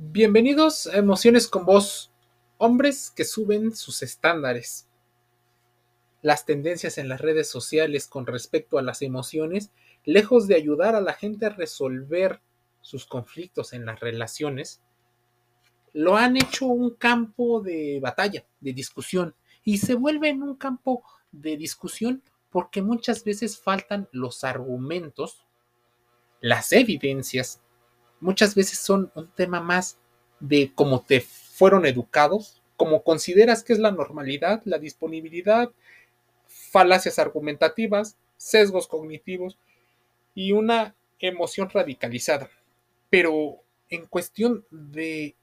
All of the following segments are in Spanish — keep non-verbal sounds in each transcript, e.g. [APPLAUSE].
Bienvenidos a Emociones con Vos, hombres que suben sus estándares. Las tendencias en las redes sociales con respecto a las emociones, lejos de ayudar a la gente a resolver sus conflictos en las relaciones, lo han hecho un campo de batalla, de discusión, y se vuelve en un campo de discusión porque muchas veces faltan los argumentos, las evidencias muchas veces son un tema más de cómo te fueron educados, cómo consideras que es la normalidad, la disponibilidad, falacias argumentativas, sesgos cognitivos y una emoción radicalizada. Pero en cuestión de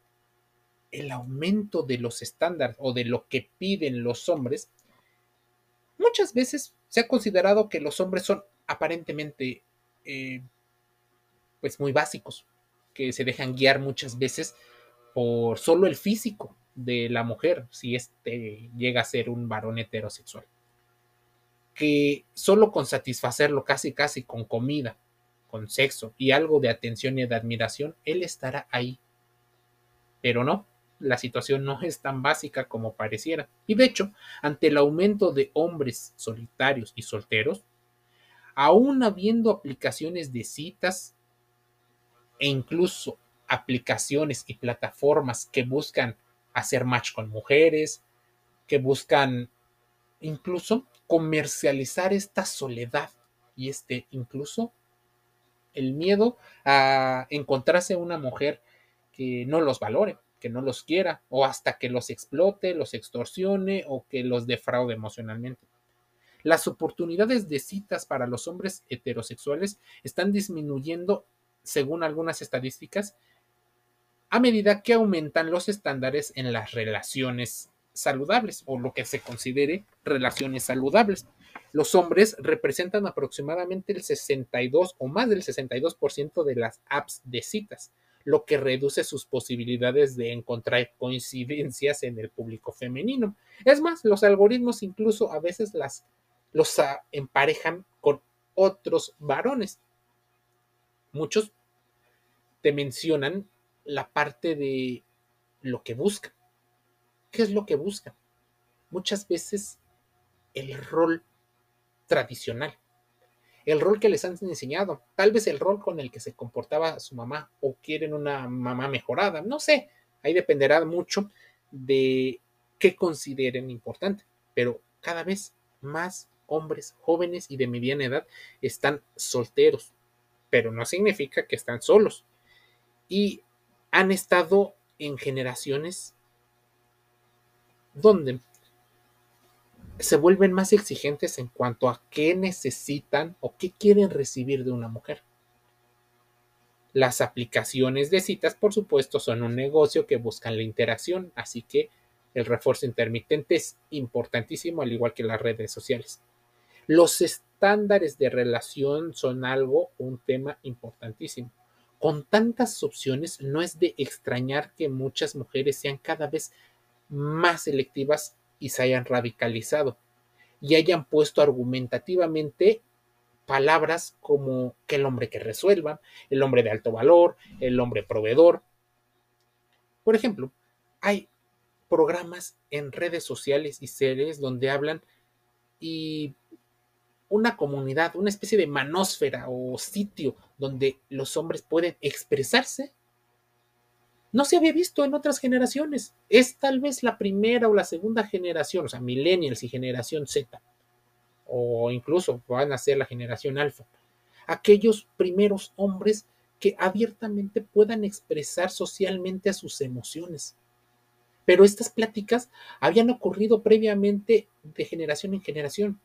el aumento de los estándares o de lo que piden los hombres, muchas veces se ha considerado que los hombres son aparentemente eh, pues muy básicos, que se dejan guiar muchas veces por solo el físico de la mujer, si este llega a ser un varón heterosexual. Que solo con satisfacerlo casi casi con comida, con sexo y algo de atención y de admiración, él estará ahí. Pero no, la situación no es tan básica como pareciera. Y de hecho, ante el aumento de hombres solitarios y solteros, aún habiendo aplicaciones de citas e incluso aplicaciones y plataformas que buscan hacer match con mujeres, que buscan incluso comercializar esta soledad y este incluso el miedo a encontrarse una mujer que no los valore, que no los quiera, o hasta que los explote, los extorsione o que los defraude emocionalmente. Las oportunidades de citas para los hombres heterosexuales están disminuyendo según algunas estadísticas, a medida que aumentan los estándares en las relaciones saludables o lo que se considere relaciones saludables. Los hombres representan aproximadamente el 62 o más del 62% de las apps de citas, lo que reduce sus posibilidades de encontrar coincidencias en el público femenino. Es más, los algoritmos incluso a veces las, los emparejan con otros varones. Muchos te mencionan la parte de lo que buscan. ¿Qué es lo que buscan? Muchas veces el rol tradicional, el rol que les han enseñado, tal vez el rol con el que se comportaba su mamá o quieren una mamá mejorada, no sé, ahí dependerá mucho de qué consideren importante, pero cada vez más hombres jóvenes y de mediana edad están solteros, pero no significa que están solos. Y han estado en generaciones donde se vuelven más exigentes en cuanto a qué necesitan o qué quieren recibir de una mujer. Las aplicaciones de citas, por supuesto, son un negocio que buscan la interacción, así que el refuerzo intermitente es importantísimo, al igual que las redes sociales. Los estándares de relación son algo, un tema importantísimo. Con tantas opciones, no es de extrañar que muchas mujeres sean cada vez más selectivas y se hayan radicalizado y hayan puesto argumentativamente palabras como que el hombre que resuelva, el hombre de alto valor, el hombre proveedor. Por ejemplo, hay programas en redes sociales y series donde hablan y una comunidad, una especie de manósfera o sitio donde los hombres pueden expresarse, no se había visto en otras generaciones. Es tal vez la primera o la segunda generación, o sea, millennials y generación Z, o incluso van a ser la generación alfa. Aquellos primeros hombres que abiertamente puedan expresar socialmente a sus emociones. Pero estas pláticas habían ocurrido previamente de generación en generación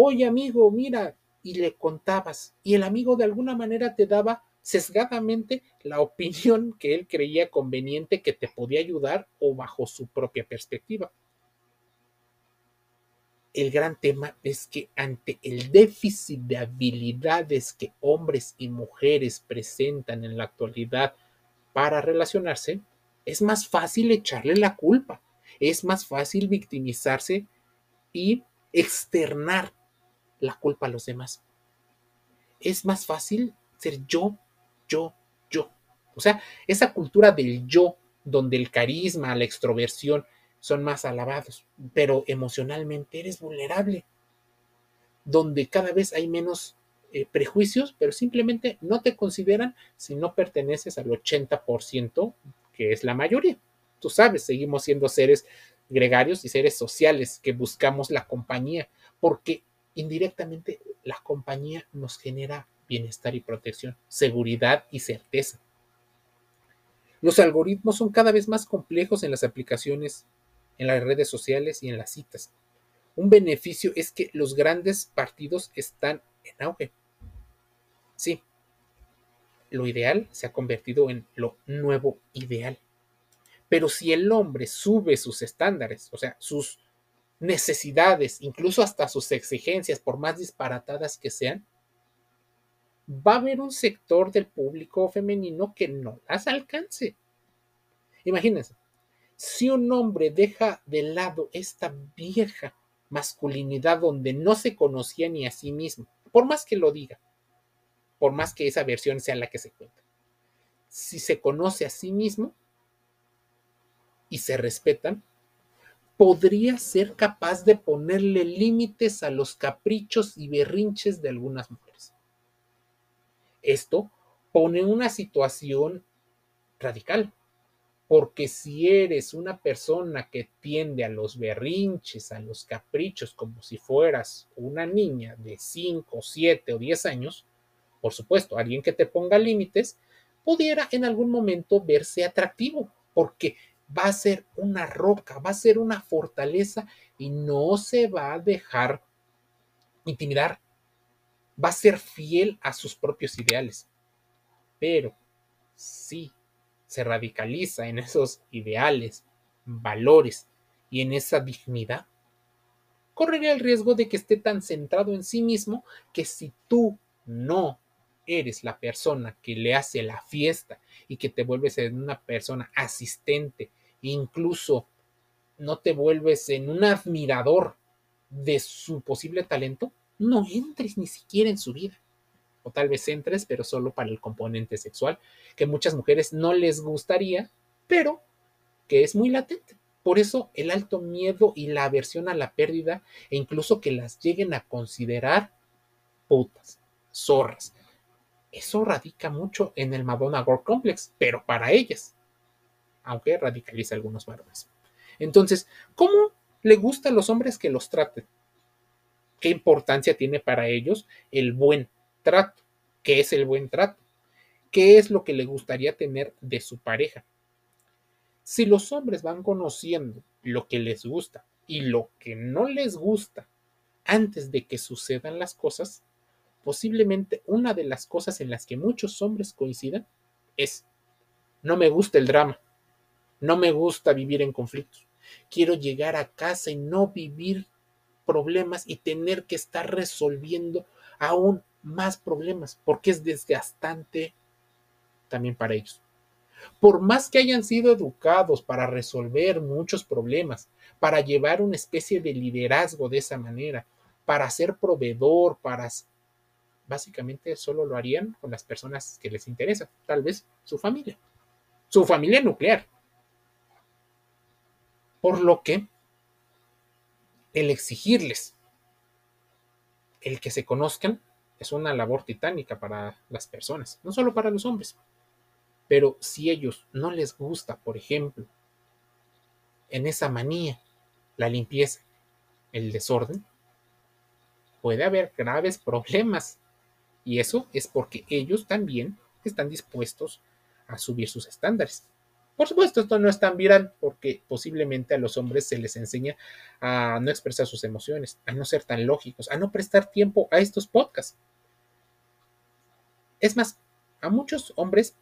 oye amigo, mira, y le contabas, y el amigo de alguna manera te daba sesgadamente la opinión que él creía conveniente que te podía ayudar o bajo su propia perspectiva. El gran tema es que ante el déficit de habilidades que hombres y mujeres presentan en la actualidad para relacionarse, es más fácil echarle la culpa, es más fácil victimizarse y externar la culpa a los demás. Es más fácil ser yo, yo, yo. O sea, esa cultura del yo, donde el carisma, la extroversión son más alabados, pero emocionalmente eres vulnerable, donde cada vez hay menos eh, prejuicios, pero simplemente no te consideran si no perteneces al 80%, que es la mayoría. Tú sabes, seguimos siendo seres gregarios y seres sociales que buscamos la compañía, porque indirectamente la compañía nos genera bienestar y protección, seguridad y certeza. Los algoritmos son cada vez más complejos en las aplicaciones, en las redes sociales y en las citas. Un beneficio es que los grandes partidos están en auge. Sí, lo ideal se ha convertido en lo nuevo ideal. Pero si el hombre sube sus estándares, o sea, sus necesidades, incluso hasta sus exigencias, por más disparatadas que sean, va a haber un sector del público femenino que no las alcance. Imagínense, si un hombre deja de lado esta vieja masculinidad donde no se conocía ni a sí mismo, por más que lo diga, por más que esa versión sea la que se cuenta, si se conoce a sí mismo y se respetan, podría ser capaz de ponerle límites a los caprichos y berrinches de algunas mujeres. Esto pone una situación radical, porque si eres una persona que tiende a los berrinches, a los caprichos, como si fueras una niña de 5, 7 o 10 años, por supuesto, alguien que te ponga límites, pudiera en algún momento verse atractivo, porque va a ser una roca, va a ser una fortaleza y no se va a dejar intimidar. Va a ser fiel a sus propios ideales. Pero si se radicaliza en esos ideales, valores y en esa dignidad, correría el riesgo de que esté tan centrado en sí mismo que si tú no eres la persona que le hace la fiesta y que te vuelves en una persona asistente, incluso no te vuelves en un admirador de su posible talento, no entres ni siquiera en su vida. O tal vez entres, pero solo para el componente sexual, que muchas mujeres no les gustaría, pero que es muy latente. Por eso el alto miedo y la aversión a la pérdida, e incluso que las lleguen a considerar putas, zorras, eso radica mucho en el Madonna Gore Complex, pero para ellas, aunque radicaliza algunos varones. Entonces, ¿cómo le gusta a los hombres que los traten? ¿Qué importancia tiene para ellos el buen trato? ¿Qué es el buen trato? ¿Qué es lo que le gustaría tener de su pareja? Si los hombres van conociendo lo que les gusta y lo que no les gusta antes de que sucedan las cosas, posiblemente una de las cosas en las que muchos hombres coincidan es, no me gusta el drama, no me gusta vivir en conflictos, quiero llegar a casa y no vivir problemas y tener que estar resolviendo aún más problemas, porque es desgastante también para ellos. Por más que hayan sido educados para resolver muchos problemas, para llevar una especie de liderazgo de esa manera, para ser proveedor, para básicamente solo lo harían con las personas que les interesa, tal vez su familia, su familia nuclear. Por lo que el exigirles el que se conozcan es una labor titánica para las personas, no solo para los hombres. Pero si ellos no les gusta, por ejemplo, en esa manía, la limpieza, el desorden, puede haber graves problemas y eso es porque ellos también están dispuestos a subir sus estándares. Por supuesto, esto no es tan viral porque posiblemente a los hombres se les enseña a no expresar sus emociones, a no ser tan lógicos, a no prestar tiempo a estos podcasts. Es más, a muchos hombres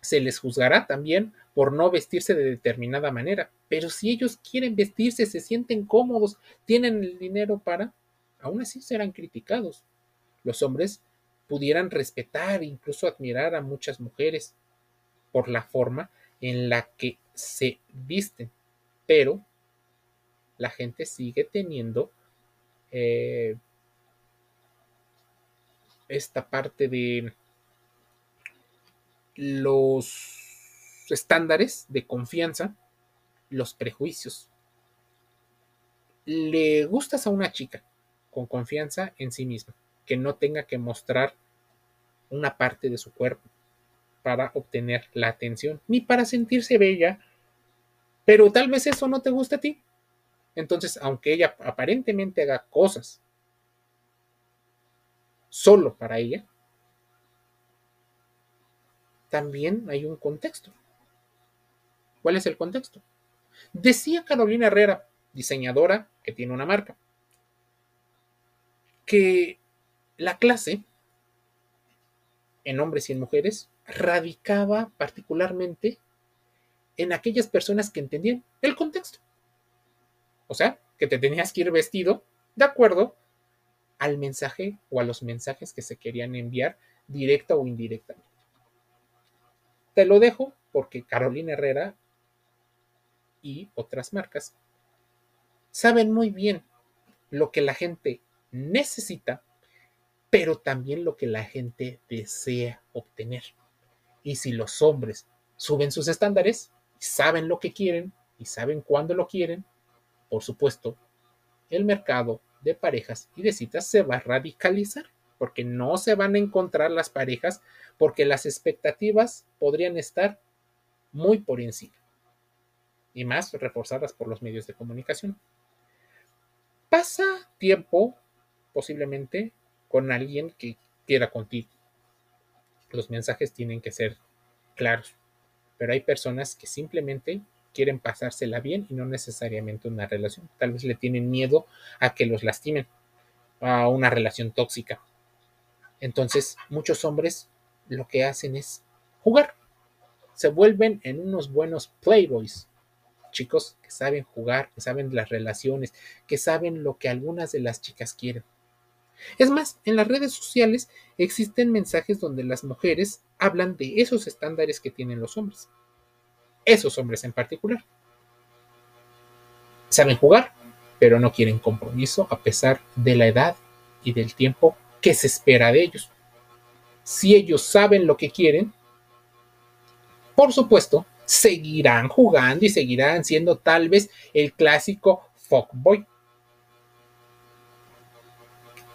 se les juzgará también por no vestirse de determinada manera, pero si ellos quieren vestirse, se sienten cómodos, tienen el dinero para, aún así serán criticados. Los hombres pudieran respetar e incluso admirar a muchas mujeres por la forma en la que se visten, pero la gente sigue teniendo eh, esta parte de los estándares de confianza, los prejuicios. Le gustas a una chica con confianza en sí misma, que no tenga que mostrar una parte de su cuerpo para obtener la atención, ni para sentirse bella, pero tal vez eso no te guste a ti. Entonces, aunque ella aparentemente haga cosas solo para ella, también hay un contexto. ¿Cuál es el contexto? Decía Carolina Herrera, diseñadora que tiene una marca, que la clase en hombres y en mujeres radicaba particularmente en aquellas personas que entendían el contexto. O sea, que te tenías que ir vestido de acuerdo al mensaje o a los mensajes que se querían enviar directa o indirectamente. Te lo dejo porque Carolina Herrera y otras marcas saben muy bien lo que la gente necesita, pero también lo que la gente desea obtener. Y si los hombres suben sus estándares, saben lo que quieren y saben cuándo lo quieren, por supuesto, el mercado de parejas y de citas se va a radicalizar porque no se van a encontrar las parejas porque las expectativas podrían estar muy por encima y más reforzadas por los medios de comunicación. Pasa tiempo posiblemente con alguien que quiera contigo. Los mensajes tienen que ser claros, pero hay personas que simplemente quieren pasársela bien y no necesariamente una relación. Tal vez le tienen miedo a que los lastimen, a una relación tóxica. Entonces, muchos hombres lo que hacen es jugar. Se vuelven en unos buenos playboys. Chicos que saben jugar, que saben las relaciones, que saben lo que algunas de las chicas quieren. Es más, en las redes sociales existen mensajes donde las mujeres hablan de esos estándares que tienen los hombres. Esos hombres en particular. Saben jugar, pero no quieren compromiso a pesar de la edad y del tiempo que se espera de ellos. Si ellos saben lo que quieren, por supuesto, seguirán jugando y seguirán siendo tal vez el clásico fuckboy.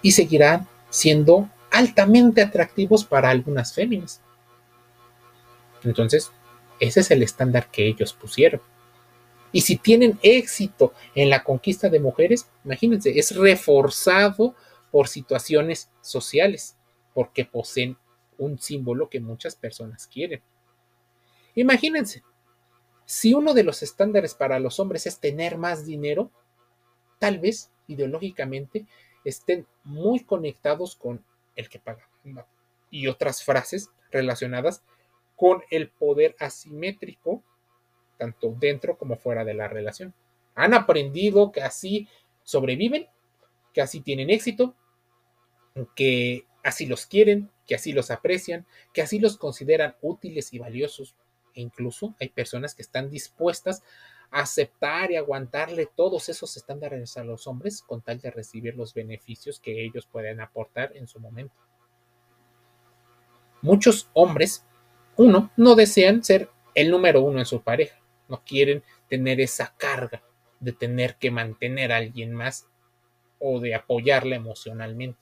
Y seguirán siendo altamente atractivos para algunas féminas. Entonces, ese es el estándar que ellos pusieron. Y si tienen éxito en la conquista de mujeres, imagínense, es reforzado por situaciones sociales, porque poseen un símbolo que muchas personas quieren. Imagínense, si uno de los estándares para los hombres es tener más dinero, tal vez ideológicamente estén muy conectados con el que paga y otras frases relacionadas con el poder asimétrico, tanto dentro como fuera de la relación. Han aprendido que así sobreviven, que así tienen éxito, que así los quieren, que así los aprecian, que así los consideran útiles y valiosos. E incluso hay personas que están dispuestas aceptar y aguantarle todos esos estándares a los hombres con tal de recibir los beneficios que ellos pueden aportar en su momento. Muchos hombres, uno, no desean ser el número uno en su pareja, no quieren tener esa carga de tener que mantener a alguien más o de apoyarla emocionalmente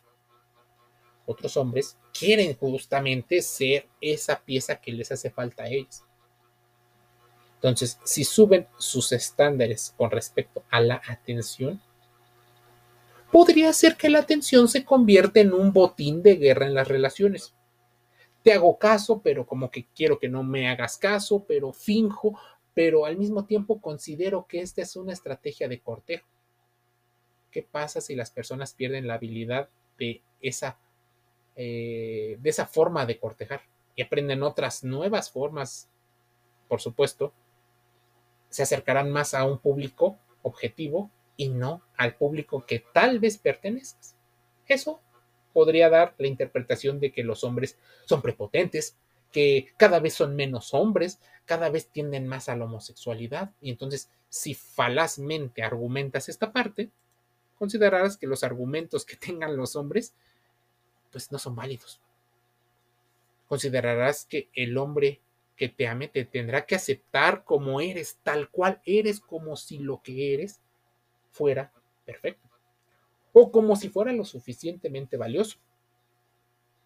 otros hombres quieren justamente ser esa pieza que les hace falta a ellos. Entonces, si suben sus estándares con respecto a la atención, podría ser que la atención se convierta en un botín de guerra en las relaciones. Te hago caso, pero como que quiero que no me hagas caso, pero finjo, pero al mismo tiempo considero que esta es una estrategia de cortejo. ¿Qué pasa si las personas pierden la habilidad de esa eh, de esa forma de cortejar y aprenden otras nuevas formas, por supuesto, se acercarán más a un público objetivo y no al público que tal vez pertenezcas. Eso podría dar la interpretación de que los hombres son prepotentes, que cada vez son menos hombres, cada vez tienden más a la homosexualidad, y entonces si falazmente argumentas esta parte, considerarás que los argumentos que tengan los hombres pues no son válidos. Considerarás que el hombre que te ame te tendrá que aceptar como eres, tal cual eres, como si lo que eres fuera perfecto. O como si fuera lo suficientemente valioso.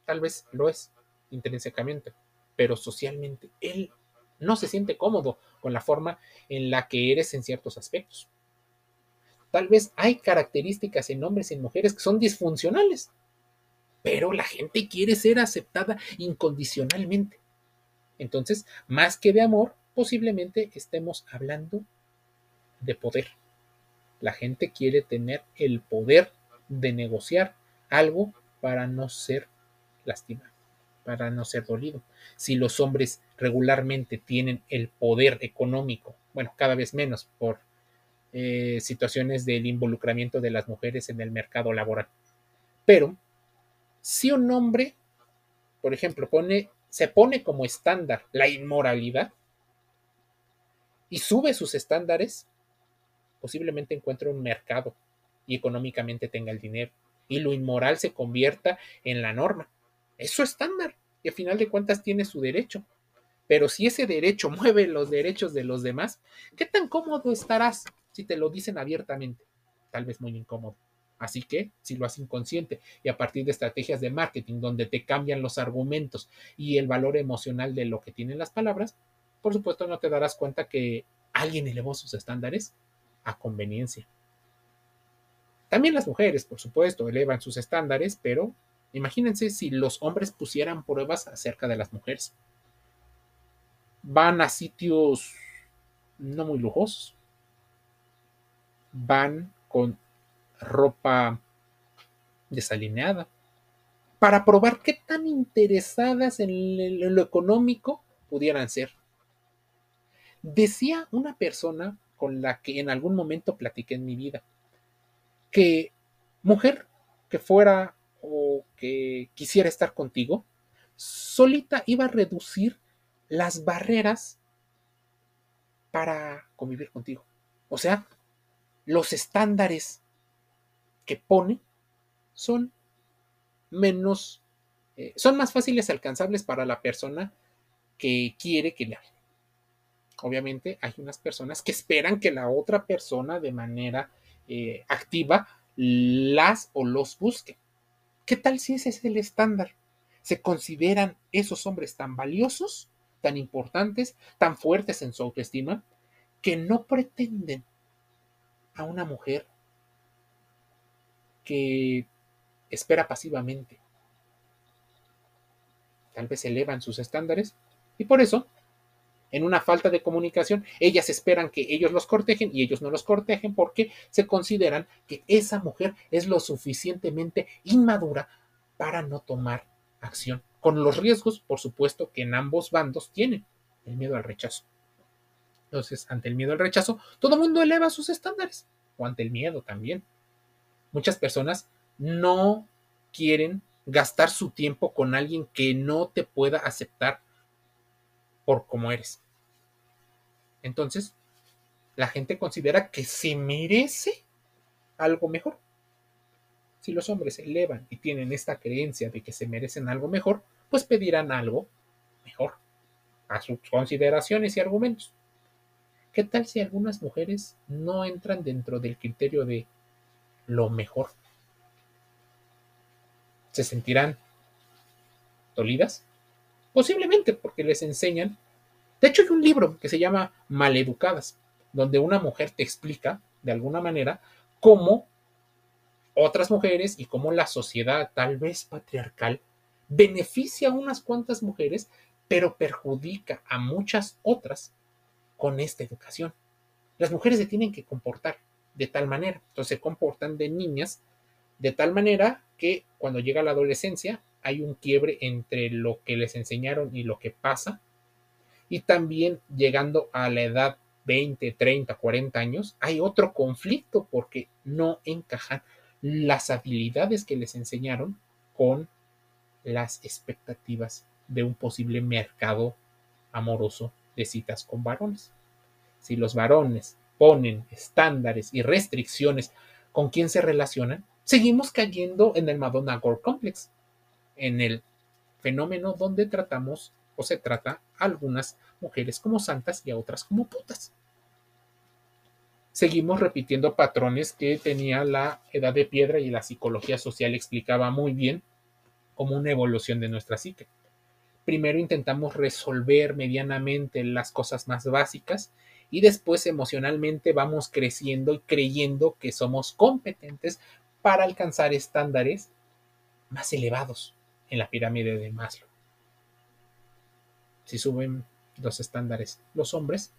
Tal vez lo es, intrínsecamente, pero socialmente él no se siente cómodo con la forma en la que eres en ciertos aspectos. Tal vez hay características en hombres y en mujeres que son disfuncionales, pero la gente quiere ser aceptada incondicionalmente. Entonces, más que de amor, posiblemente estemos hablando de poder. La gente quiere tener el poder de negociar algo para no ser lastimado, para no ser dolido. Si los hombres regularmente tienen el poder económico, bueno, cada vez menos por eh, situaciones del involucramiento de las mujeres en el mercado laboral. Pero si un hombre, por ejemplo, pone, se pone como estándar la inmoralidad y sube sus estándares, posiblemente encuentre un mercado y económicamente tenga el dinero y lo inmoral se convierta en la norma. Es su estándar y a final de cuentas tiene su derecho. Pero si ese derecho [LAUGHS] mueve los derechos de los demás, ¿qué tan cómodo estarás si te lo dicen abiertamente? Tal vez muy incómodo. Así que, si lo haces inconsciente y a partir de estrategias de marketing donde te cambian los argumentos y el valor emocional de lo que tienen las palabras, por supuesto no te darás cuenta que alguien elevó sus estándares a conveniencia. También las mujeres, por supuesto, elevan sus estándares, pero imagínense si los hombres pusieran pruebas acerca de las mujeres. Van a sitios no muy lujosos. Van con ropa desalineada para probar qué tan interesadas en lo económico pudieran ser. Decía una persona con la que en algún momento platiqué en mi vida, que mujer que fuera o que quisiera estar contigo, solita iba a reducir las barreras para convivir contigo. O sea, los estándares que pone son menos, eh, son más fáciles alcanzables para la persona que quiere que le hable. Obviamente hay unas personas que esperan que la otra persona de manera eh, activa las o los busque. ¿Qué tal si ese es el estándar? ¿Se consideran esos hombres tan valiosos, tan importantes, tan fuertes en su autoestima, que no pretenden a una mujer que espera pasivamente? Tal vez elevan sus estándares y por eso en una falta de comunicación, ellas esperan que ellos los cortejen y ellos no los cortejen porque se consideran que esa mujer es lo suficientemente inmadura para no tomar acción, con los riesgos, por supuesto, que en ambos bandos tienen, el miedo al rechazo. Entonces, ante el miedo al rechazo, todo el mundo eleva sus estándares, o ante el miedo también. Muchas personas no quieren gastar su tiempo con alguien que no te pueda aceptar por cómo eres. Entonces, la gente considera que se merece algo mejor. Si los hombres se elevan y tienen esta creencia de que se merecen algo mejor, pues pedirán algo mejor a sus consideraciones y argumentos. ¿Qué tal si algunas mujeres no entran dentro del criterio de lo mejor? ¿Se sentirán dolidas? Posiblemente porque les enseñan de hecho, hay un libro que se llama Maleducadas, donde una mujer te explica, de alguna manera, cómo otras mujeres y cómo la sociedad, tal vez patriarcal, beneficia a unas cuantas mujeres, pero perjudica a muchas otras con esta educación. Las mujeres se tienen que comportar de tal manera, entonces se comportan de niñas de tal manera que cuando llega la adolescencia hay un quiebre entre lo que les enseñaron y lo que pasa y también llegando a la edad 20, 30, 40 años, hay otro conflicto porque no encajan las habilidades que les enseñaron con las expectativas de un posible mercado amoroso de citas con varones. Si los varones ponen estándares y restricciones con quién se relacionan, seguimos cayendo en el Madonna Gore Complex, en el fenómeno donde tratamos o se trata a algunas mujeres como santas y a otras como putas. Seguimos repitiendo patrones que tenía la edad de piedra y la psicología social explicaba muy bien como una evolución de nuestra psique. Primero intentamos resolver medianamente las cosas más básicas y después emocionalmente vamos creciendo y creyendo que somos competentes para alcanzar estándares más elevados en la pirámide de Maslow. Si suben los estándares los hombres,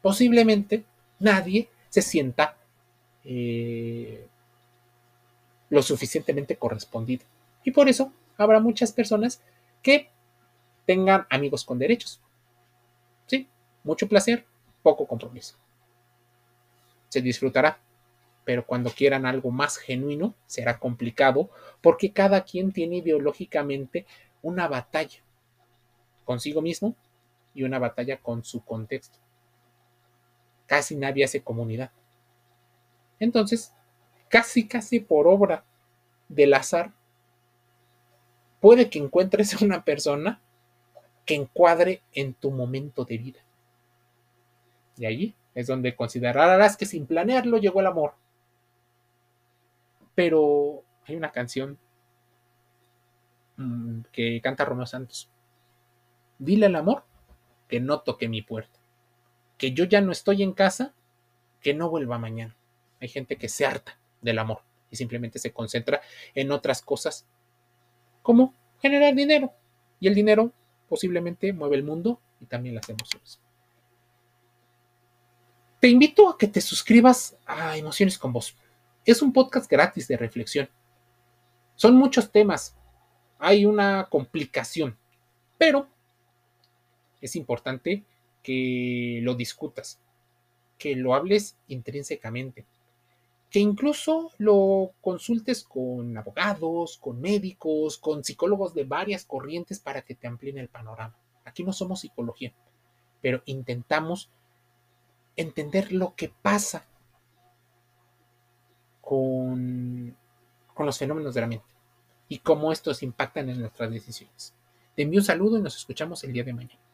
posiblemente nadie se sienta eh, lo suficientemente correspondido. Y por eso habrá muchas personas que tengan amigos con derechos. Sí, mucho placer, poco compromiso. Se disfrutará, pero cuando quieran algo más genuino será complicado porque cada quien tiene ideológicamente una batalla consigo mismo y una batalla con su contexto. Casi nadie hace comunidad. Entonces, casi, casi por obra del azar, puede que encuentres [LAUGHS] una persona que encuadre en tu momento de vida. Y allí es donde considerarás que sin planearlo llegó el amor. Pero hay una canción mm, que canta Romeo Santos. Dile al amor que no toque mi puerta, que yo ya no estoy en casa, que no vuelva mañana. Hay gente que se harta del amor y simplemente se concentra en otras cosas como generar dinero. Y el dinero posiblemente mueve el mundo y también las emociones. Te invito a que te suscribas a Emociones con Vos. Es un podcast gratis de reflexión. Son muchos temas. Hay una complicación. Pero es importante que lo discutas, que lo hables intrínsecamente, que incluso lo consultes con abogados, con médicos, con psicólogos de varias corrientes para que te amplíen el panorama. Aquí no somos psicología, pero intentamos entender lo que pasa con, los fenómenos de la mente y cómo estos impactan en nuestras decisiones. Te envío un saludo y nos escuchamos el día de mañana.